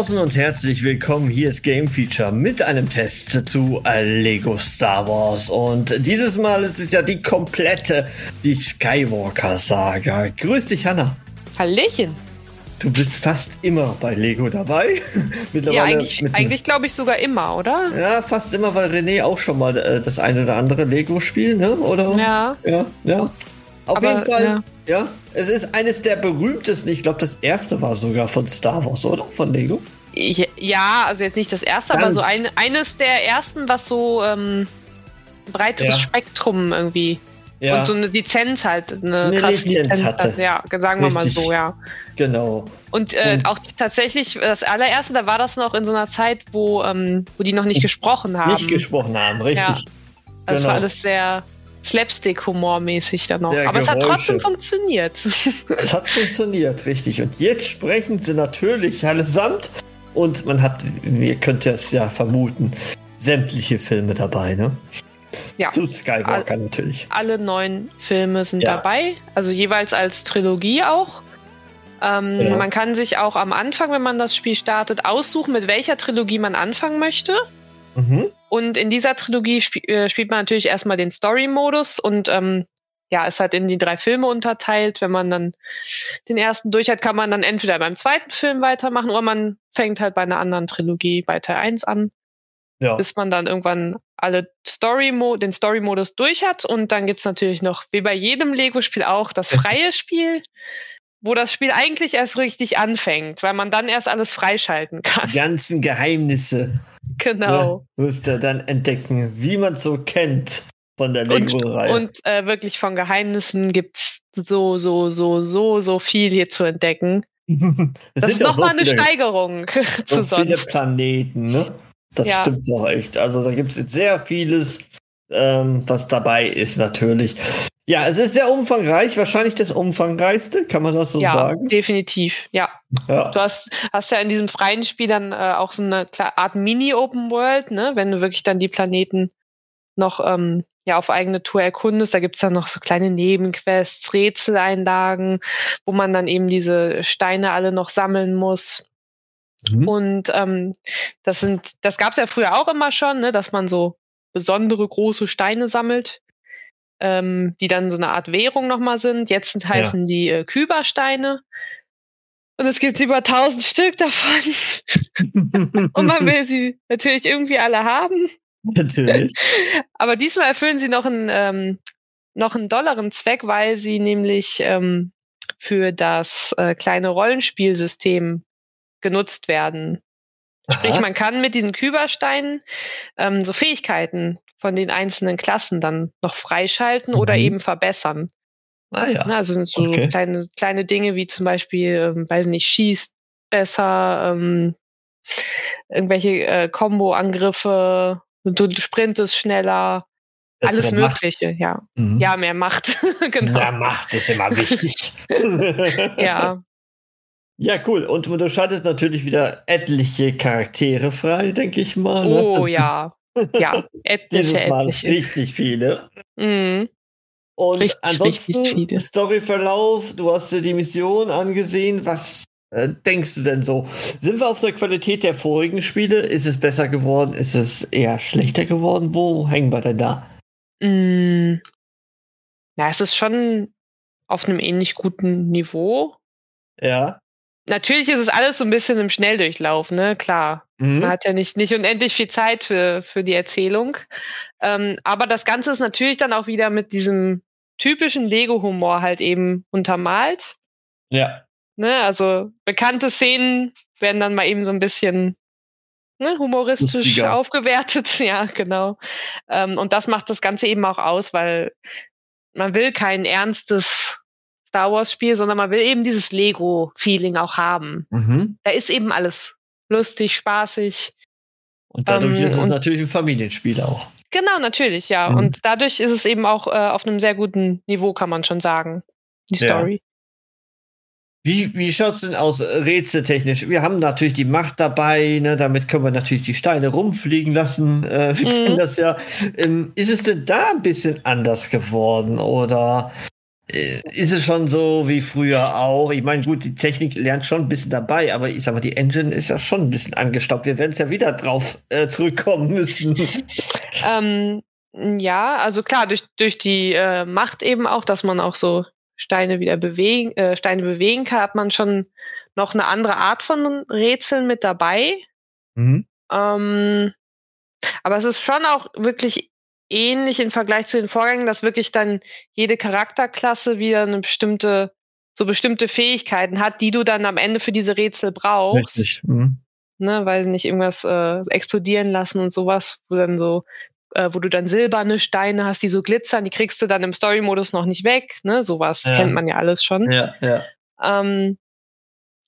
Draußen und herzlich willkommen. Hier ist Game Feature mit einem Test zu Lego Star Wars. Und dieses Mal ist es ja die komplette, die Skywalker-Saga. Grüß dich, Hanna. Hallöchen. Du bist fast immer bei Lego dabei. Ja, eigentlich, eigentlich glaube ich sogar immer, oder? Ja, fast immer, weil René auch schon mal äh, das eine oder andere Lego-Spiel, ne? Oder? Ja. Ja, ja. Auf Aber, jeden Fall, ja. ja. Es ist eines der berühmtesten, ich glaube, das erste war sogar von Star Wars, oder? Von Lego? Ja, also jetzt nicht das erste, Ganz. aber so ein, eines der ersten, was so ähm, breiteres ja. Spektrum irgendwie ja. und so eine Lizenz halt, eine, eine krasse Lizenz, Lizenz hatte. Hat. Ja, sagen wir Richtig. mal so, ja. Genau. Und, äh, und, auch tatsächlich, das allererste, da war das noch in so einer Zeit, wo, ähm, wo die noch nicht gesprochen haben. Nicht gesprochen haben, richtig. Ja. Also genau. war alles sehr Slapstick-Humor-mäßig dann noch. Ja, Aber Geräusche. es hat trotzdem funktioniert. Es hat funktioniert, richtig. Und jetzt sprechen sie natürlich allesamt. Und man hat, ihr könnt es ja vermuten, sämtliche Filme dabei, ne? Ja. Zu Skywalker All, natürlich. Alle neun Filme sind ja. dabei, also jeweils als Trilogie auch. Ähm, ja. Man kann sich auch am Anfang, wenn man das Spiel startet, aussuchen, mit welcher Trilogie man anfangen möchte. Mhm. Und in dieser Trilogie sp äh, spielt man natürlich erstmal den Story-Modus und ähm, ja, ist halt in die drei Filme unterteilt. Wenn man dann den ersten durch hat, kann man dann entweder beim zweiten Film weitermachen oder man fängt halt bei einer anderen Trilogie bei Teil 1 an. Ja. Bis man dann irgendwann alle Story den Story-Modus durch hat. Und dann gibt's natürlich noch, wie bei jedem Lego-Spiel auch, das freie Spiel wo das Spiel eigentlich erst richtig anfängt, weil man dann erst alles freischalten kann. Die ganzen Geheimnisse. Genau. Ne, wirst du dann entdecken, wie man so kennt von der Lego-Reihe. Und, und äh, wirklich von Geheimnissen gibt's so, so, so, so, so viel hier zu entdecken. das ist nochmal so eine Steigerung so zu sonst. viele Planeten, ne? Das ja. stimmt doch echt. Also da gibt es sehr vieles, ähm, was dabei ist natürlich. Ja, es ist sehr umfangreich, wahrscheinlich das umfangreichste, kann man das so ja, sagen? Ja, definitiv, ja. ja. Du hast, hast ja in diesem freien Spiel dann äh, auch so eine Art Mini-Open World, ne? wenn du wirklich dann die Planeten noch ähm, ja, auf eigene Tour erkundest. Da gibt's dann noch so kleine Nebenquests, Rätseleinlagen, wo man dann eben diese Steine alle noch sammeln muss. Mhm. Und ähm, das sind, das gab's ja früher auch immer schon, ne, dass man so besondere große Steine sammelt ähm, die dann so eine Art Währung nochmal sind. Jetzt heißen ja. die äh, Kybersteine. Und es gibt über tausend Stück davon. und man will sie natürlich irgendwie alle haben. Natürlich. Aber diesmal erfüllen sie noch einen, ähm, noch einen dollaren Zweck, weil sie nämlich ähm, für das äh, kleine Rollenspielsystem genutzt werden. Sprich, Aha. man kann mit diesen Kybersteinen ähm, so Fähigkeiten von den einzelnen Klassen dann noch freischalten mhm. oder eben verbessern. Ah ja. Also sind so okay. kleine, kleine Dinge wie zum Beispiel, ähm, weiß nicht, schießt besser, ähm, irgendwelche äh, Combo-Angriffe, du sprintest schneller, das alles Mögliche, Macht. ja. Mhm. Ja, mehr Macht, genau. Mehr Macht ist immer wichtig. ja. Ja, cool. Und du schaltest natürlich wieder etliche Charaktere frei, denke ich mal. Ne? Oh also, ja. Ja, etliche, Dieses Mal etliche. richtig viele. Mhm. Und richtig, ansonsten richtig Storyverlauf, du hast dir die Mission angesehen. Was äh, denkst du denn so? Sind wir auf der Qualität der vorigen Spiele? Ist es besser geworden? Ist es eher schlechter geworden? Wo hängen wir denn da? Mm. Ja, es ist schon auf einem ähnlich guten Niveau. Ja. Natürlich ist es alles so ein bisschen im Schnelldurchlauf, ne? Klar. Mhm. Man hat ja nicht, nicht unendlich viel Zeit für, für die Erzählung. Ähm, aber das Ganze ist natürlich dann auch wieder mit diesem typischen Lego-Humor halt eben untermalt. Ja. Ne? Also bekannte Szenen werden dann mal eben so ein bisschen ne, humoristisch Lustiger. aufgewertet. Ja, genau. Ähm, und das macht das Ganze eben auch aus, weil man will kein ernstes Star Wars Spiel, sondern man will eben dieses Lego-Feeling auch haben. Mhm. Da ist eben alles lustig, spaßig. Und dadurch ähm, ist es natürlich ein Familienspiel auch. Genau, natürlich, ja. Mhm. Und dadurch ist es eben auch äh, auf einem sehr guten Niveau, kann man schon sagen, die Story. Wie, wie schaut es denn aus rätseltechnisch? Wir haben natürlich die Macht dabei, ne? damit können wir natürlich die Steine rumfliegen lassen. Äh, wir mhm. kennen das ja. Ähm, ist es denn da ein bisschen anders geworden oder äh, ist es schon so wie früher auch? Ich meine, gut, die Technik lernt schon ein bisschen dabei, aber ich sag mal, die Engine ist ja schon ein bisschen angestaubt. Wir werden es ja wieder drauf äh, zurückkommen müssen. Ähm, ja, also klar, durch, durch die äh, Macht eben auch, dass man auch so Steine wieder bewegen, äh, Steine bewegen kann, hat man schon noch eine andere Art von Rätseln mit dabei. Mhm. Ähm, aber es ist schon auch wirklich ähnlich im Vergleich zu den Vorgängen, dass wirklich dann jede Charakterklasse wieder eine bestimmte, so bestimmte Fähigkeiten hat, die du dann am Ende für diese Rätsel brauchst. Richtig. Mhm. Ne, weil nicht irgendwas äh, explodieren lassen und sowas, wo dann so äh, wo du dann silberne Steine hast, die so glitzern, die kriegst du dann im Story-Modus noch nicht weg. Ne? Sowas ja. kennt man ja alles schon. Ja, ja. Ähm,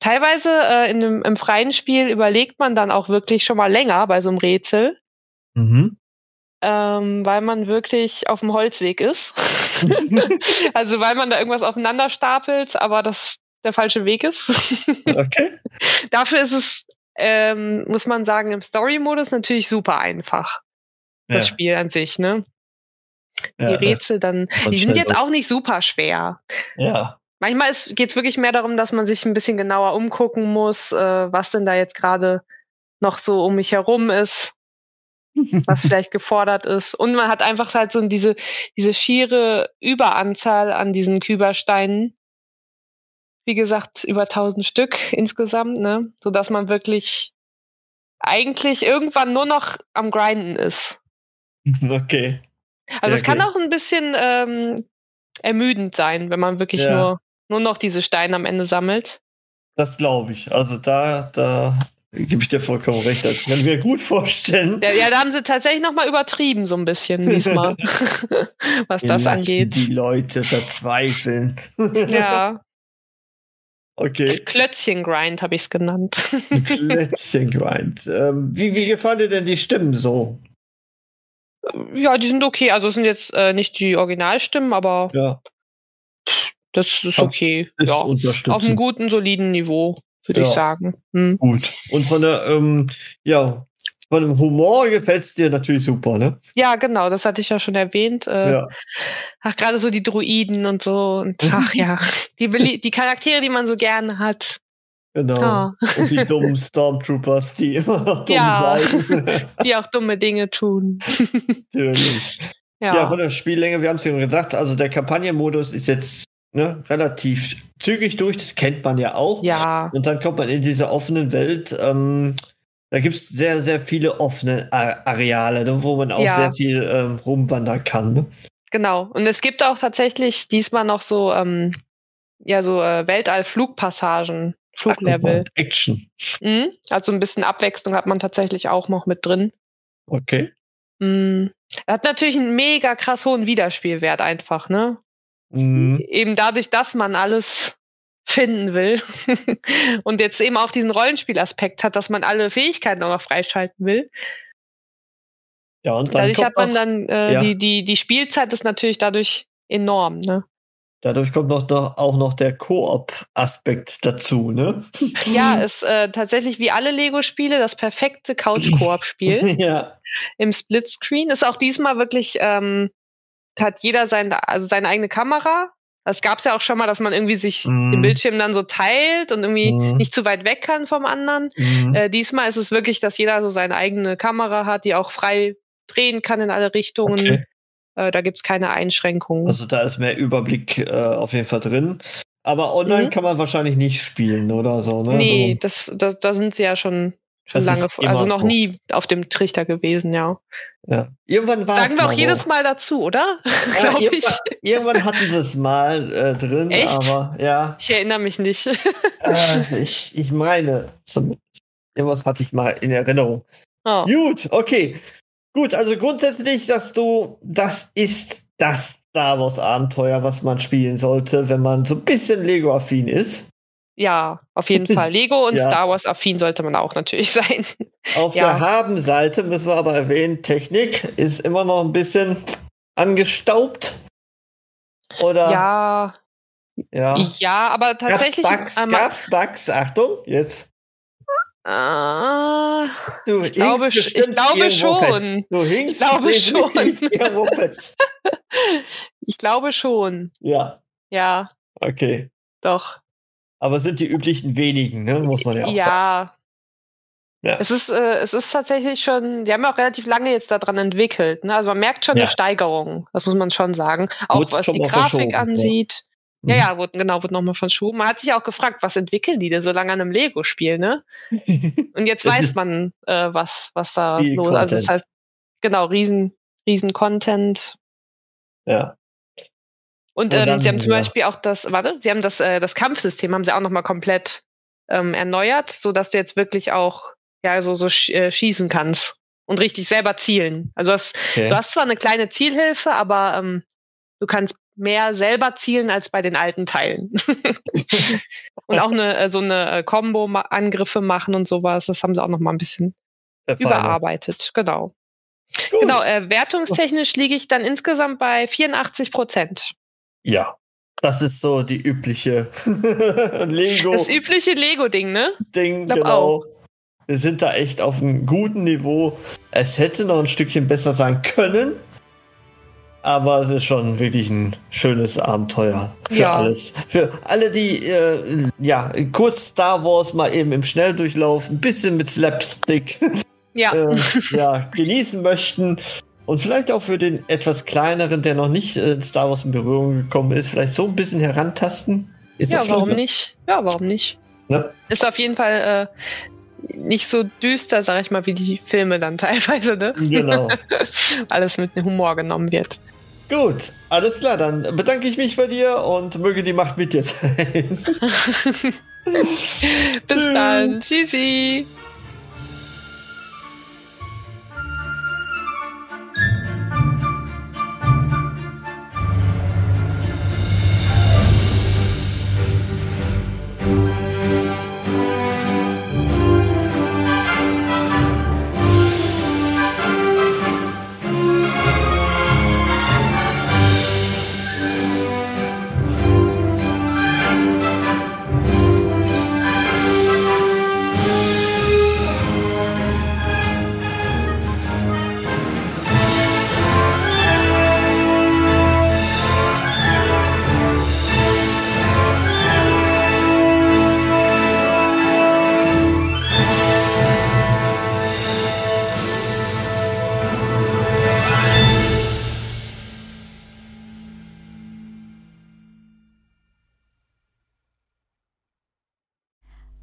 teilweise äh, in dem, im freien Spiel überlegt man dann auch wirklich schon mal länger bei so einem Rätsel. Mhm. Ähm, weil man wirklich auf dem Holzweg ist. also weil man da irgendwas aufeinander stapelt, aber das der falsche Weg ist. okay. Dafür ist es, ähm, muss man sagen, im Story-Modus natürlich super einfach das. Spiel an sich, ne? Die ja, Rätsel dann, die sind jetzt auch nicht super schwer. Ja. Manchmal geht es wirklich mehr darum, dass man sich ein bisschen genauer umgucken muss, äh, was denn da jetzt gerade noch so um mich herum ist, was vielleicht gefordert ist. Und man hat einfach halt so diese, diese schiere Überanzahl an diesen Kübersteinen. Wie gesagt, über 1000 Stück insgesamt, ne? Sodass man wirklich eigentlich irgendwann nur noch am Grinden ist. Okay. Also ja, es kann auch ein bisschen ähm, ermüdend sein, wenn man wirklich ja. nur, nur noch diese Steine am Ende sammelt. Das glaube ich. Also da, da gebe ich dir vollkommen recht. Das kann ich mir gut vorstellen. Ja, ja da haben sie tatsächlich nochmal übertrieben, so ein bisschen diesmal, was Wir das angeht. Die Leute verzweifeln. ja. Okay. Das Klötzchen-Grind habe ich es genannt. Klötzchen-Grind. Ähm, wie, wie gefallen dir denn die Stimmen so? Ja, die sind okay. Also es sind jetzt äh, nicht die Originalstimmen, aber ja. das ist okay. Ist ja, auf einem guten, soliden Niveau, würde ja. ich sagen. Hm. Gut. Und von der, ähm, ja, von dem Humor gefällt es dir natürlich super, ne? Ja, genau, das hatte ich ja schon erwähnt. Äh, ja. Ach, gerade so die Druiden und so. Und ach ja, die, die Charaktere, die man so gerne hat. Genau. Ah. Und die dummen Stormtroopers, die immer noch dumm ja, bleiben. die auch dumme Dinge tun. Natürlich. Ja. ja, von der Spiellänge, wir haben es ja gesagt, also der Kampagnenmodus ist jetzt ne, relativ zügig durch, das kennt man ja auch. Ja. Und dann kommt man in diese offenen Welt. Ähm, da gibt es sehr, sehr viele offene Areale, ne, wo man auch ja. sehr viel ähm, rumwandern kann. Ne? Genau. Und es gibt auch tatsächlich diesmal noch so, ähm, ja, so äh, Weltall-Flugpassagen Fluglevel. Action. Mhm. Also ein bisschen Abwechslung hat man tatsächlich auch noch mit drin. Okay. Mhm. Er hat natürlich einen mega krass hohen Wiederspielwert einfach, ne? Mhm. Eben dadurch, dass man alles finden will und jetzt eben auch diesen Rollenspielaspekt hat, dass man alle Fähigkeiten auch noch freischalten will. Ja, und dann dadurch hat man dann äh, ja. die, die, die Spielzeit ist natürlich dadurch enorm, ne? Dadurch kommt noch, noch auch noch der Koop-Aspekt dazu, ne? Ja, ist äh, tatsächlich wie alle Lego-Spiele das perfekte Couch-Koop-Spiel. ja. Im Splitscreen. Ist auch diesmal wirklich, ähm, hat jeder sein, also seine eigene Kamera. Das gab es ja auch schon mal, dass man irgendwie sich mm. den Bildschirm dann so teilt und irgendwie mm. nicht zu weit weg kann vom anderen. Mm. Äh, diesmal ist es wirklich, dass jeder so seine eigene Kamera hat, die auch frei drehen kann in alle Richtungen. Okay. Äh, da gibt's keine Einschränkungen. Also da ist mehr Überblick äh, auf jeden Fall drin. Aber online mhm. kann man wahrscheinlich nicht spielen oder so, ne? Nee, das, das, da sind sie ja schon, schon lange, also noch so. nie auf dem Trichter gewesen, ja. Ja. Irgendwann war Sagen wir auch so. jedes Mal dazu, oder? Ja, irgendwann, irgendwann, hatten sie es mal äh, drin, Echt? aber ja. Ich erinnere mich nicht. äh, ich, ich meine, irgendwas hatte ich mal in Erinnerung. Oh. Gut, okay. Gut, also grundsätzlich sagst du, das ist das Star Wars Abenteuer, was man spielen sollte, wenn man so ein bisschen Lego-affin ist. Ja, auf jeden Fall. Lego und ja. Star Wars affin sollte man auch natürlich sein. Auf ja. der Haben-Seite müssen wir aber erwähnen, Technik ist immer noch ein bisschen angestaubt. Oder? Ja. Ja, ja aber tatsächlich. Gab's Bugs? Ähm, gab's Bugs? Achtung, jetzt. Ah, du ich glaube, ich glaube schon. Du ich glaube schon. ich glaube schon. Ja. Ja. Okay. Doch. Aber es sind die üblichen wenigen, ne? muss man ja auch ja. sagen. Ja. Es ist, äh, es ist tatsächlich schon, die haben auch relativ lange jetzt daran entwickelt. Ne? Also man merkt schon ja. eine Steigerung, das muss man schon sagen. Auch Wurde was die Grafik ansieht. Ja, ja, mhm. wurde, genau, wurde nochmal verschoben. Man hat sich auch gefragt, was entwickeln die denn so lange an einem Lego-Spiel, ne? Und jetzt weiß man, äh, was, was da los ist. Also es ist halt, genau, riesen, riesen Content. Ja. Und, ähm, dann, sie haben zum ja. Beispiel auch das, warte, sie haben das, äh, das Kampfsystem haben sie auch nochmal komplett ähm, erneuert, so dass du jetzt wirklich auch ja so so sch äh, schießen kannst und richtig selber zielen. Also du hast, okay. du hast zwar eine kleine Zielhilfe, aber ähm, du kannst mehr selber zielen als bei den alten Teilen. und auch eine äh, so eine äh, Combo-Angriffe machen und sowas. Das haben sie auch noch mal ein bisschen überarbeitet. Genau. Gut. Genau, äh, wertungstechnisch liege ich dann insgesamt bei 84 Prozent. Ja, das ist so die übliche Lego. Das übliche Lego-Ding, ne? Ding, genau. Auch. Wir sind da echt auf einem guten Niveau. Es hätte noch ein Stückchen besser sein können. Aber es ist schon wirklich ein schönes Abenteuer für ja. alles. Für alle, die äh, ja kurz Star Wars mal eben im Schnelldurchlauf ein bisschen mit Slapstick ja. äh, ja, genießen möchten. Und vielleicht auch für den etwas kleineren, der noch nicht in äh, Star Wars in Berührung gekommen ist, vielleicht so ein bisschen herantasten. Ist ja, warum nicht? Ja, warum nicht? Ja. Ist auf jeden Fall äh, nicht so düster, sag ich mal, wie die Filme dann teilweise, ne? Genau. Alles mit Humor genommen wird. Gut, alles klar, dann bedanke ich mich bei dir und möge die Macht mit dir sein. Bis Tschüss. dann. Tschüssi.